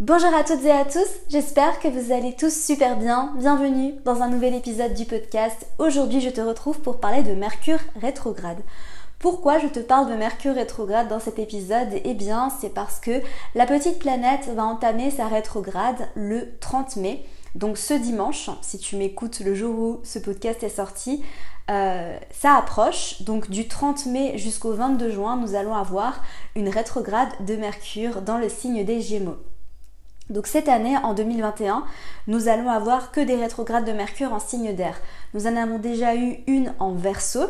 Bonjour à toutes et à tous, j'espère que vous allez tous super bien. Bienvenue dans un nouvel épisode du podcast. Aujourd'hui je te retrouve pour parler de Mercure rétrograde. Pourquoi je te parle de Mercure rétrograde dans cet épisode? Eh bien c'est parce que la petite planète va entamer sa rétrograde le 30 mai. Donc ce dimanche, si tu m'écoutes le jour où ce podcast est sorti, euh, ça approche. Donc du 30 mai jusqu'au 22 juin, nous allons avoir une rétrograde de Mercure dans le signe des Gémeaux. Donc cette année, en 2021, nous allons avoir que des rétrogrades de Mercure en signe d'air. Nous en avons déjà eu une en verso,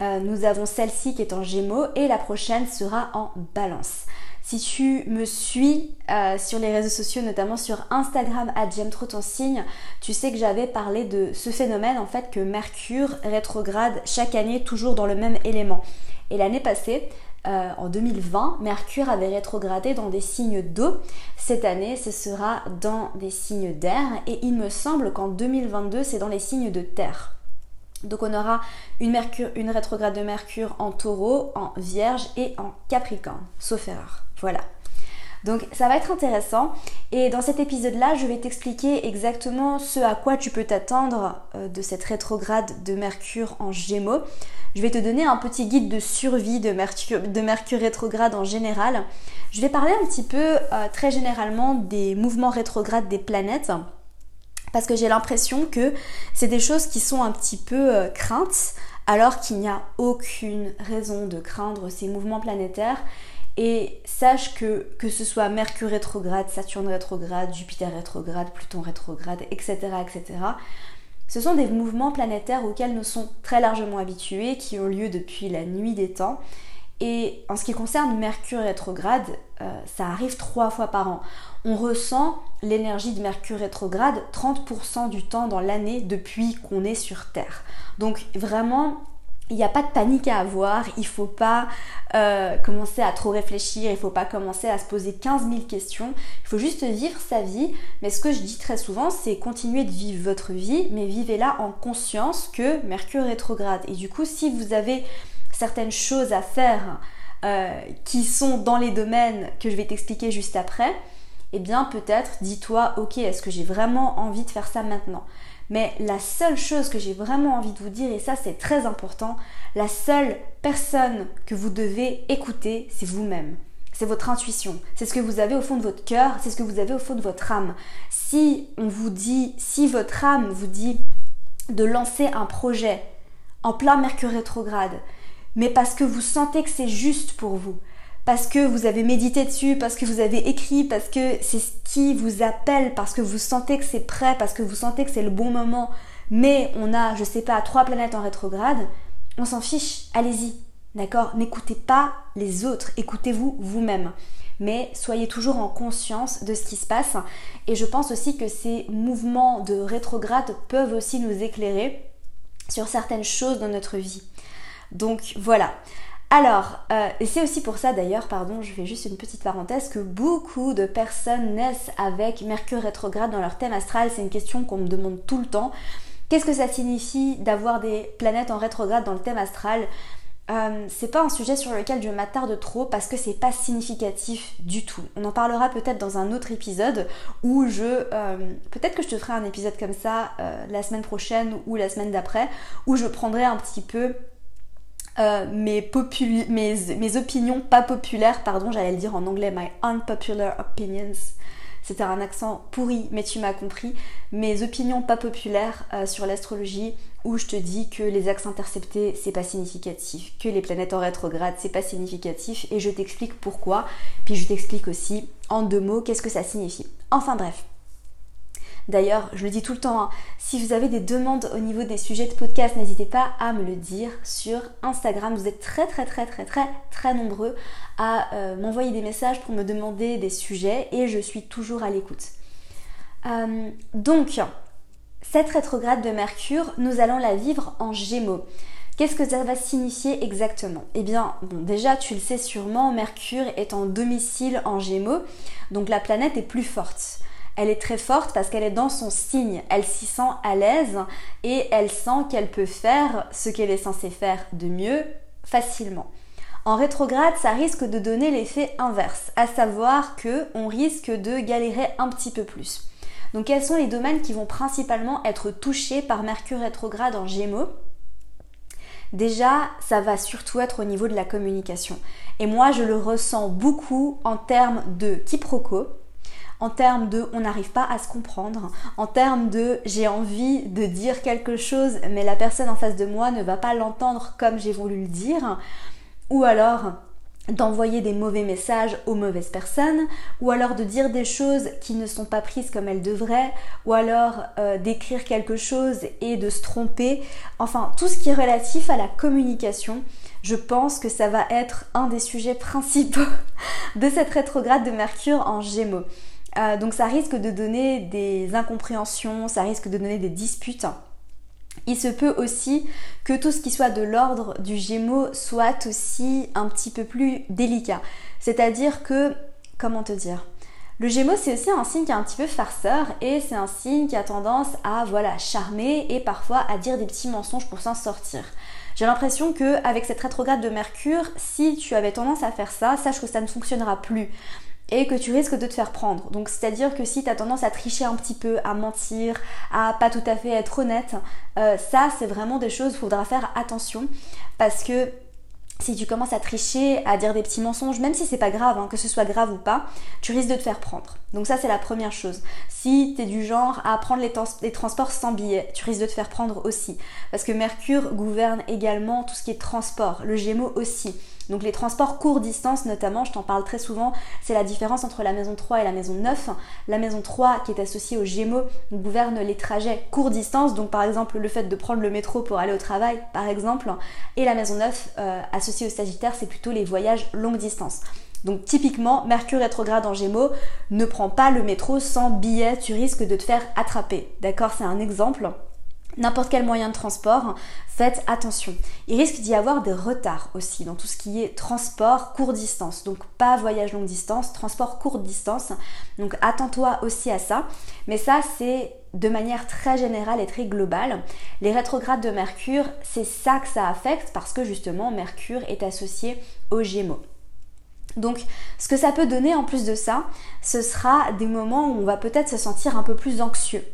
euh, nous avons celle-ci qui est en gémeaux et la prochaine sera en balance. Si tu me suis euh, sur les réseaux sociaux, notamment sur Instagram J'aime trop ton signe, tu sais que j'avais parlé de ce phénomène en fait que Mercure rétrograde chaque année toujours dans le même élément. Et l'année passée, euh, en 2020, Mercure avait rétrogradé dans des signes d'eau. Cette année, ce sera dans des signes d'air et il me semble qu'en 2022, c'est dans les signes de terre. Donc on aura une, rétrograde de Mercure en taureau, en vierge et en capricorne, sauf erreur. Voilà. Donc ça va être intéressant et dans cet épisode-là, je vais t'expliquer exactement ce à quoi tu peux t'attendre euh, de cette rétrograde de Mercure en Gémeaux. Je vais te donner un petit guide de survie de Mercure, de Mercure rétrograde en général. Je vais parler un petit peu euh, très généralement des mouvements rétrogrades des planètes parce que j'ai l'impression que c'est des choses qui sont un petit peu euh, craintes alors qu'il n'y a aucune raison de craindre ces mouvements planétaires et sache que que ce soit Mercure rétrograde, Saturne rétrograde, Jupiter rétrograde, Pluton rétrograde, etc., etc., ce sont des mouvements planétaires auxquels nous sommes très largement habitués, qui ont lieu depuis la nuit des temps. Et en ce qui concerne Mercure rétrograde, euh, ça arrive trois fois par an. On ressent l'énergie de Mercure rétrograde 30% du temps dans l'année depuis qu'on est sur Terre. Donc vraiment, il n'y a pas de panique à avoir, il faut pas euh, commencer à trop réfléchir, il faut pas commencer à se poser 15 000 questions, il faut juste vivre sa vie. Mais ce que je dis très souvent, c'est continuer de vivre votre vie, mais vivez-la en conscience que Mercure rétrograde. Et du coup, si vous avez certaines choses à faire euh, qui sont dans les domaines que je vais t'expliquer juste après, eh bien peut-être dis-toi, ok, est-ce que j'ai vraiment envie de faire ça maintenant? Mais la seule chose que j'ai vraiment envie de vous dire, et ça c'est très important, la seule personne que vous devez écouter, c'est vous-même. C'est votre intuition. C'est ce que vous avez au fond de votre cœur, c'est ce que vous avez au fond de votre âme. Si on vous dit, si votre âme vous dit de lancer un projet en plein Mercure rétrograde, mais parce que vous sentez que c'est juste pour vous, parce que vous avez médité dessus, parce que vous avez écrit, parce que c'est ce qui vous appelle, parce que vous sentez que c'est prêt, parce que vous sentez que c'est le bon moment, mais on a, je sais pas, trois planètes en rétrograde, on s'en fiche, allez-y, d'accord? N'écoutez pas les autres, écoutez-vous vous-même. Mais soyez toujours en conscience de ce qui se passe. Et je pense aussi que ces mouvements de rétrograde peuvent aussi nous éclairer sur certaines choses dans notre vie. Donc voilà. Alors, euh, et c'est aussi pour ça d'ailleurs, pardon, je fais juste une petite parenthèse, que beaucoup de personnes naissent avec Mercure rétrograde dans leur thème astral. C'est une question qu'on me demande tout le temps. Qu'est-ce que ça signifie d'avoir des planètes en rétrograde dans le thème astral? Euh, c'est pas un sujet sur lequel je m'attarde trop parce que c'est pas significatif du tout. On en parlera peut-être dans un autre épisode où je. Euh, peut-être que je te ferai un épisode comme ça la semaine prochaine ou la semaine d'après où je prendrai un petit peu euh, mes, mes, opinions pas populaires, pardon, j'allais le dire en anglais, my unpopular opinions. C'était un accent pourri, mais tu m'as compris. Mes opinions pas populaires euh, sur l'astrologie, où je te dis que les axes interceptés, c'est pas significatif, que les planètes en rétrograde, c'est pas significatif, et je t'explique pourquoi. Puis je t'explique aussi en deux mots qu'est-ce que ça signifie. Enfin bref, D'ailleurs, je le dis tout le temps, hein, si vous avez des demandes au niveau des sujets de podcast, n'hésitez pas à me le dire sur Instagram. Vous êtes très très très très très très nombreux à euh, m'envoyer des messages pour me demander des sujets et je suis toujours à l'écoute. Euh, donc, cette rétrograde de Mercure, nous allons la vivre en Gémeaux. Qu'est-ce que ça va signifier exactement? Eh bien, bon, déjà, tu le sais sûrement, Mercure est en domicile en Gémeaux, donc la planète est plus forte elle est très forte parce qu'elle est dans son signe, elle s'y sent à l'aise et elle sent qu'elle peut faire ce qu'elle est censée faire de mieux facilement. En rétrograde, ça risque de donner l'effet inverse, à savoir que on risque de galérer un petit peu plus. Donc quels sont les domaines qui vont principalement être touchés par Mercure rétrograde en Gémeaux? Déjà, ça va surtout être au niveau de la communication. Et moi, je le ressens beaucoup en termes de quiproquo, en termes de on n'arrive pas à se comprendre, en termes de j'ai envie de dire quelque chose mais la personne en face de moi ne va pas l'entendre comme j'ai voulu le dire, ou alors d'envoyer des mauvais messages aux mauvaises personnes, ou alors de dire des choses qui ne sont pas prises comme elles devraient, ou alors euh, d'écrire quelque chose et de se tromper. Enfin, tout ce qui est relatif à la communication, je pense que ça va être un des sujets principaux de cette rétrograde de Mercure en Gémeaux. Euh, donc ça risque de donner des incompréhensions, ça risque de donner des disputes. Il se peut aussi que tout ce qui soit de l'ordre du Gémeaux soit aussi un petit peu plus délicat. C'est-à-dire que, comment te dire le Gémeaux, c'est aussi un signe qui est un petit peu farceur et c'est un signe qui a tendance à voilà charmer et parfois à dire des petits mensonges pour s'en sortir. J'ai l'impression que avec cette rétrograde de Mercure, si tu avais tendance à faire ça, sache que ça ne fonctionnera plus et que tu risques de te faire prendre. Donc c'est-à-dire que si tu as tendance à tricher un petit peu, à mentir, à pas tout à fait être honnête, euh, ça c'est vraiment des choses, il faudra faire attention parce que si tu commences à tricher, à dire des petits mensonges, même si c'est pas grave, hein, que ce soit grave ou pas, tu risques de te faire prendre. Donc ça c'est la première chose. Si tu es du genre à prendre les, les, transports sans billet, tu risques de te faire prendre aussi. Parce que Mercure gouverne également tout ce qui est transport, le Gémeaux aussi. Donc les transports court distance notamment, je t'en parle très souvent, c'est la différence entre la maison 3 et la maison 9. La maison 3 qui est associée au Gémeaux gouverne les trajets court distance, donc par exemple le fait de prendre le métro pour aller au travail par exemple, et la maison 9 euh, associée au Sagittaire c'est plutôt les voyages longue distance. Donc typiquement, Mercure rétrograde en Gémeaux, ne prends pas le métro sans billet, tu risques de te faire attraper. D'accord? C'est un exemple n'importe quel moyen de transport, faites attention. Il risque d'y avoir des retards aussi dans tout ce qui est transport court distance. Donc pas voyage longue distance, transport courte distance. Donc attends-toi aussi à ça. Mais ça, c'est de manière très générale et très globale. Les rétrogrades de Mercure, c'est ça que ça affecte parce que justement Mercure est associé aux Gémeaux. Donc ce que ça peut donner en plus de ça, ce sera des moments où on va peut-être se sentir un peu plus anxieux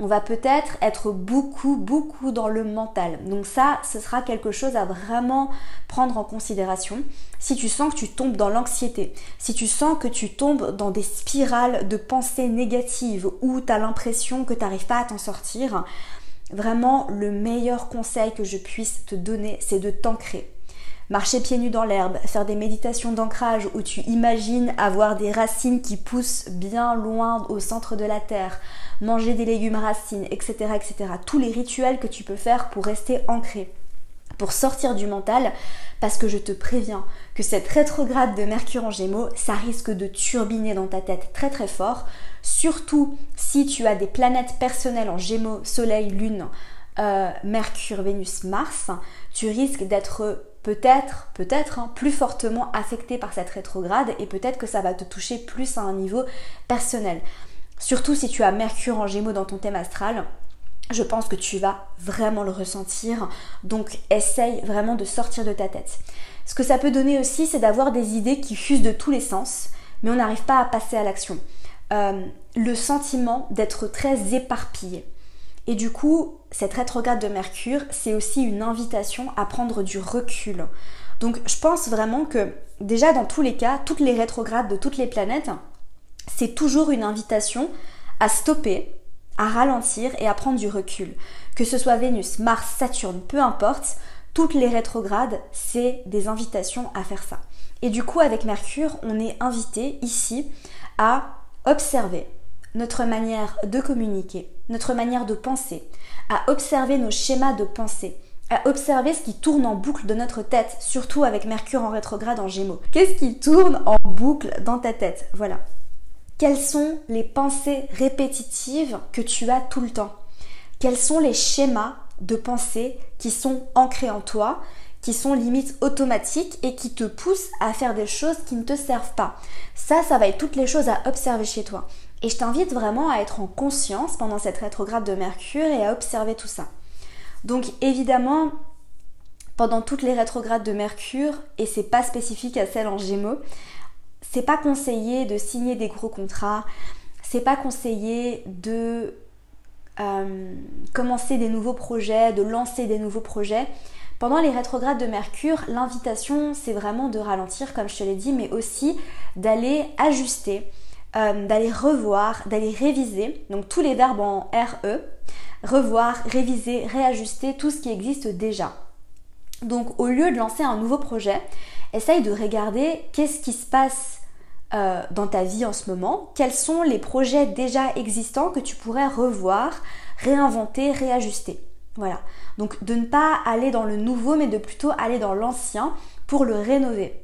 on va peut-être être beaucoup, beaucoup dans le mental. Donc ça, ce sera quelque chose à vraiment prendre en considération. Si tu sens que tu tombes dans l'anxiété, si tu sens que tu tombes dans des spirales de pensées négatives ou tu as l'impression que tu n'arrives pas à t'en sortir, vraiment le meilleur conseil que je puisse te donner, c'est de t'ancrer marcher pieds nus dans l'herbe, faire des méditations d'ancrage où tu imagines avoir des racines qui poussent bien loin au centre de la terre, manger des légumes racines, etc., etc. Tous les rituels que tu peux faire pour rester ancré, pour sortir du mental, parce que je te préviens que cette rétrograde de Mercure en Gémeaux, ça risque de turbiner dans ta tête très très fort, surtout si tu as des planètes personnelles en Gémeaux, Soleil, Lune, euh, Mercure, Vénus, Mars, tu risques d'être peut-être, peut-être hein, plus fortement affecté par cette rétrograde et peut-être que ça va te toucher plus à un niveau personnel. Surtout si tu as Mercure en Gémeaux dans ton thème astral, je pense que tu vas vraiment le ressentir. Donc essaye vraiment de sortir de ta tête. Ce que ça peut donner aussi, c'est d'avoir des idées qui fusent de tous les sens, mais on n'arrive pas à passer à l'action. Euh, le sentiment d'être très éparpillé. Et du coup, cette rétrograde de Mercure, c'est aussi une invitation à prendre du recul. Donc je pense vraiment que déjà dans tous les cas, toutes les rétrogrades de toutes les planètes, c'est toujours une invitation à stopper, à ralentir et à prendre du recul. Que ce soit Vénus, Mars, Saturne, peu importe, toutes les rétrogrades, c'est des invitations à faire ça. Et du coup, avec Mercure, on est invité ici à observer notre manière de communiquer, notre manière de penser, à observer nos schémas de pensée, à observer ce qui tourne en boucle de notre tête, surtout avec Mercure en rétrograde en Gémeaux. Qu'est-ce qui tourne en boucle dans ta tête? Voilà. Quelles sont les pensées répétitives que tu as tout le temps? Quels sont les schémas de pensée qui sont ancrés en toi, qui sont limite automatiques et qui te poussent à faire des choses qui ne te servent pas? Ça, ça va être toutes les choses à observer chez toi. Et je t'invite vraiment à être en conscience pendant cette rétrograde de Mercure et à observer tout ça. Donc évidemment, pendant toutes les rétrogrades de Mercure, et c'est pas spécifique à celle en Gémeaux, c'est pas conseillé de signer des gros contrats, c'est pas conseillé de euh, commencer des nouveaux projets, de lancer des nouveaux projets. Pendant les rétrogrades de Mercure, l'invitation, c'est vraiment de ralentir, comme je te l'ai dit, mais aussi d'aller ajuster, euh, d'aller revoir, d'aller réviser. Donc tous les verbes en RE, revoir, réviser, réajuster, tout ce qui existe déjà. Donc au lieu de lancer un nouveau projet, essaye de regarder qu'est-ce qui se passe euh, dans ta vie en ce moment, quels sont les projets déjà existants que tu pourrais revoir, réinventer, réajuster. Voilà. Donc de ne pas aller dans le nouveau, mais de plutôt aller dans l'ancien pour le rénover.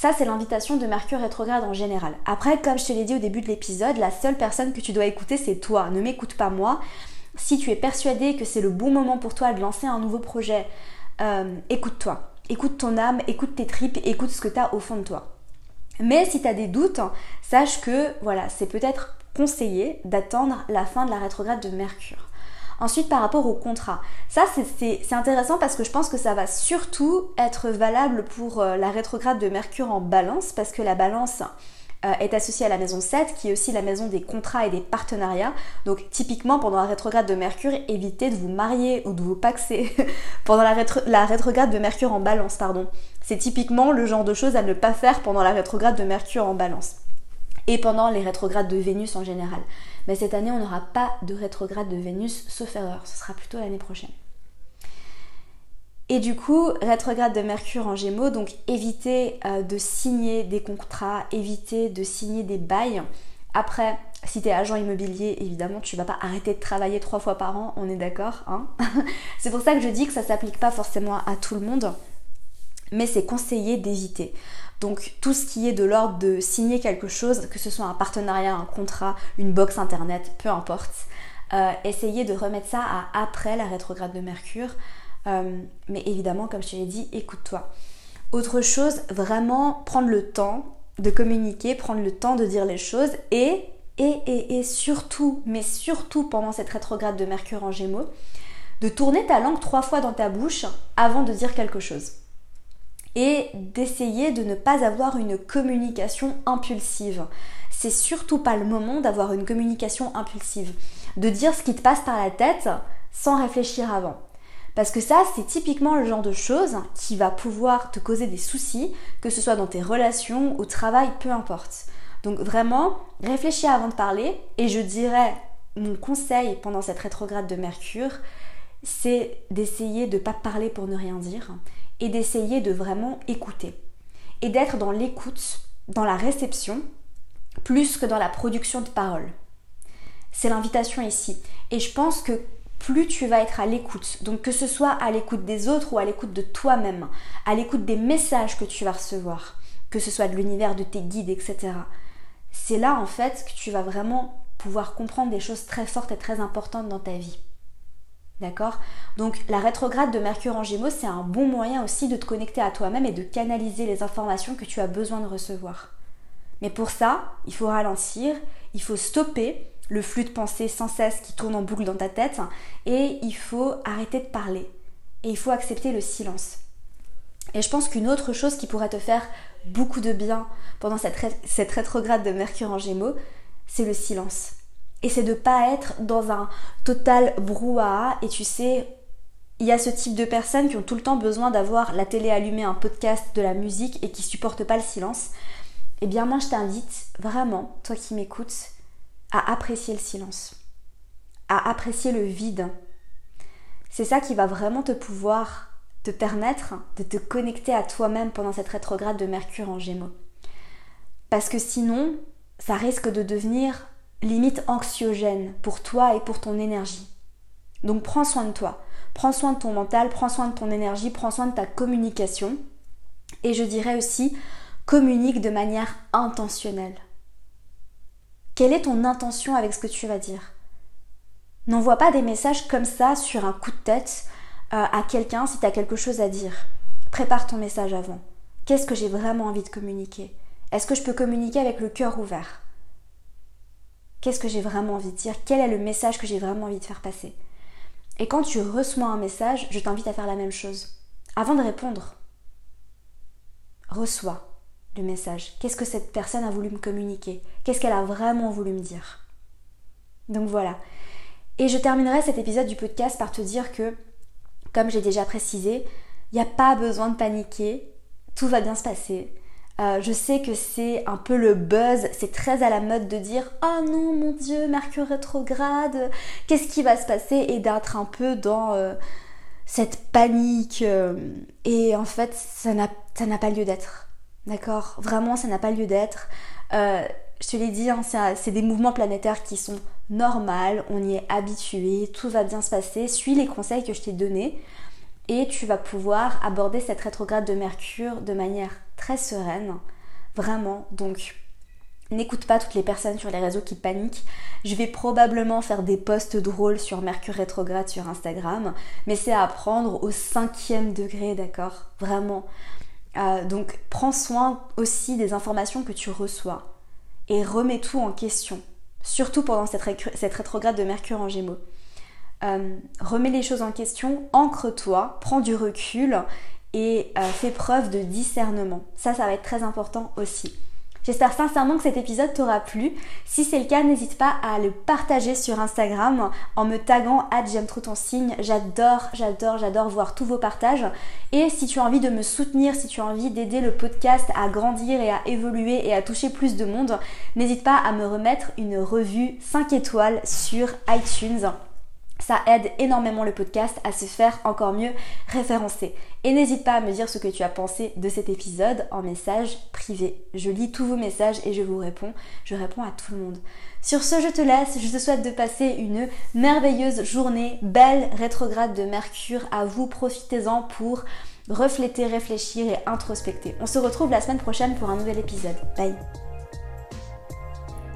Ça, c'est l'invitation de Mercure rétrograde en général. Après, comme je te l'ai dit au début de l'épisode, la seule personne que tu dois écouter, c'est toi. Ne m'écoute pas moi. Si tu es persuadé que c'est le bon moment pour toi de lancer un nouveau projet, euh, écoute-toi. Écoute ton âme, écoute tes tripes, écoute ce que tu as au fond de toi. Mais si tu as des doutes, sache que voilà, c'est peut-être conseillé d'attendre la fin de la rétrograde de Mercure. Ensuite, par rapport au contrat, ça c'est intéressant parce que je pense que ça va surtout être valable pour euh, la rétrograde de Mercure en balance parce que la balance euh, est associée à la maison 7 qui est aussi la maison des contrats et des partenariats. Donc typiquement pendant la rétrograde de Mercure, évitez de vous marier ou de vous paxer pendant la, la rétrograde de Mercure en balance, pardon. C'est typiquement le genre de choses à ne pas faire pendant la rétrograde de Mercure en balance et pendant les rétrogrades de Vénus en général. Mais cette année, on n'aura pas de rétrograde de Vénus, sauf erreur, ce sera plutôt l'année prochaine. Et du coup, rétrograde de Mercure en Gémeaux, donc évitez euh, de signer des contrats, évitez de signer des bails. Après, si tu es agent immobilier, évidemment, tu vas pas arrêter de travailler trois fois par an, on est d'accord. Hein c'est pour ça que je dis que ça s'applique pas forcément à tout le monde, mais c'est conseillé d'éviter. Donc tout ce qui est de l'ordre de signer quelque chose, que ce soit un partenariat, un contrat, une box internet, peu importe, euh, essayez de remettre ça à après la rétrograde de Mercure. Euh, mais évidemment, comme je te l'ai dit, écoute-toi. Autre chose, vraiment prendre le temps de communiquer, prendre le temps de dire les choses et, et, et, et surtout, mais surtout pendant cette rétrograde de Mercure en Gémeaux, de tourner ta langue trois fois dans ta bouche avant de dire quelque chose et d'essayer de ne pas avoir une communication impulsive. C'est surtout pas le moment d'avoir une communication impulsive, de dire ce qui te passe par la tête sans réfléchir avant. Parce que ça, c'est typiquement le genre de choses qui va pouvoir te causer des soucis, que ce soit dans tes relations, au travail, peu importe. Donc vraiment, réfléchis avant de parler, et je dirais, mon conseil pendant cette rétrograde de Mercure, c'est d'essayer de ne pas parler pour ne rien dire, et d'essayer de vraiment écouter. Et d'être dans l'écoute, dans la réception, plus que dans la production de paroles. C'est l'invitation ici. Et je pense que plus tu vas être à l'écoute, donc que ce soit à l'écoute des autres ou à l'écoute de toi-même, à l'écoute des messages que tu vas recevoir, que ce soit de l'univers, de tes guides, etc. C'est là en fait que tu vas vraiment pouvoir comprendre des choses très fortes et très importantes dans ta vie. D'accord? Donc la rétrograde de Mercure en Gémeaux, c'est un bon moyen aussi de te connecter à toi-même et de canaliser les informations que tu as besoin de recevoir. Mais pour ça, il faut ralentir, il faut stopper le flux de pensée sans cesse qui tourne en boucle dans ta tête et il faut arrêter de parler. Et il faut accepter le silence. Et je pense qu'une autre chose qui pourrait te faire beaucoup de bien pendant cette, cette rétrograde de Mercure en Gémeaux, c'est le silence. Et c'est de pas être dans un total brouhaha. Et tu sais, il y a ce type de personnes qui ont tout le temps besoin d'avoir la télé allumée, un podcast, de la musique et qui supportent pas le silence. Eh bien, moi, je t'invite vraiment, toi qui m'écoutes, à apprécier le silence, à apprécier le vide. C'est ça qui va vraiment te pouvoir te permettre de te connecter à toi-même pendant cette rétrograde de Mercure en Gémeaux. Parce que sinon, ça risque de devenir limite anxiogène pour toi et pour ton énergie. Donc prends soin de toi, prends soin de ton mental, prends soin de ton énergie, prends soin de ta communication. Et je dirais aussi, communique de manière intentionnelle. Quelle est ton intention avec ce que tu vas dire? N'envoie pas des messages comme ça sur un coup de tête euh, à quelqu'un si tu as quelque chose à dire. Prépare ton message avant. Qu'est-ce que j'ai vraiment envie de communiquer? Est-ce que je peux communiquer avec le cœur ouvert? Qu'est-ce que j'ai vraiment envie de dire? Quel est le message que j'ai vraiment envie de faire passer? Et quand tu reçois un message, je t'invite à faire la même chose. avant de répondre, reçois le message. Qu'est-ce que cette personne a voulu me communiquer? Qu'est-ce qu'elle a vraiment voulu me dire? Donc voilà. Et je terminerai cet épisode du podcast par te dire que, comme j'ai déjà précisé, il n'y a pas besoin de paniquer, tout va bien se passer. Euh, je sais que c'est un peu le buzz, c'est très à la mode de dire Oh non, mon Dieu, Mercure rétrograde, qu'est-ce qui va se passer? Et d'être un peu dans euh, cette panique. Euh, et en fait, ça n'a pas lieu d'être. D'accord? Vraiment, ça n'a pas lieu d'être. je te l'ai dit, hein, c'est des mouvements planétaires qui sont normaux, on y est habitué, tout va bien se passer. Suis les conseils que je t'ai donnés et tu vas pouvoir aborder cette rétrograde de Mercure de manière très sereine, vraiment. Donc, n'écoute pas toutes les personnes sur les réseaux qui paniquent. Je vais probablement faire des posts drôles sur Mercure rétrograde sur Instagram, mais c'est à prendre au cinquième degré, d'accord? Vraiment. Euh, donc, prends soin aussi des informations que tu reçois et remets tout en question, surtout pendant cette, rétrograde de Mercure en Gémeaux. Euh, remets les choses en question, ancre-toi, prends du recul et euh, fais preuve de discernement. Ça, ça va être très important aussi. J'espère sincèrement que cet épisode t'aura plu. Si c'est le cas, n'hésite pas à le partager sur Instagram en me taguant j'aime trop ton signe. J'adore, j'adore, j'adore voir tous vos partages. Et si tu as envie de me soutenir, si tu as envie d'aider le podcast à grandir et à évoluer et à toucher plus de monde, n'hésite pas à me remettre une revue 5 étoiles sur iTunes. Ça aide énormément le podcast à se faire encore mieux référencer. Et n'hésite pas à me dire ce que tu as pensé de cet épisode en message privé. Je lis tous vos messages et je vous réponds. Je réponds à tout le monde. Sur ce, je te laisse. Je te souhaite de passer une merveilleuse journée. Belle rétrograde de Mercure. À vous, profitez-en pour refléter, réfléchir et introspecter. On se retrouve la semaine prochaine pour un nouvel épisode. Bye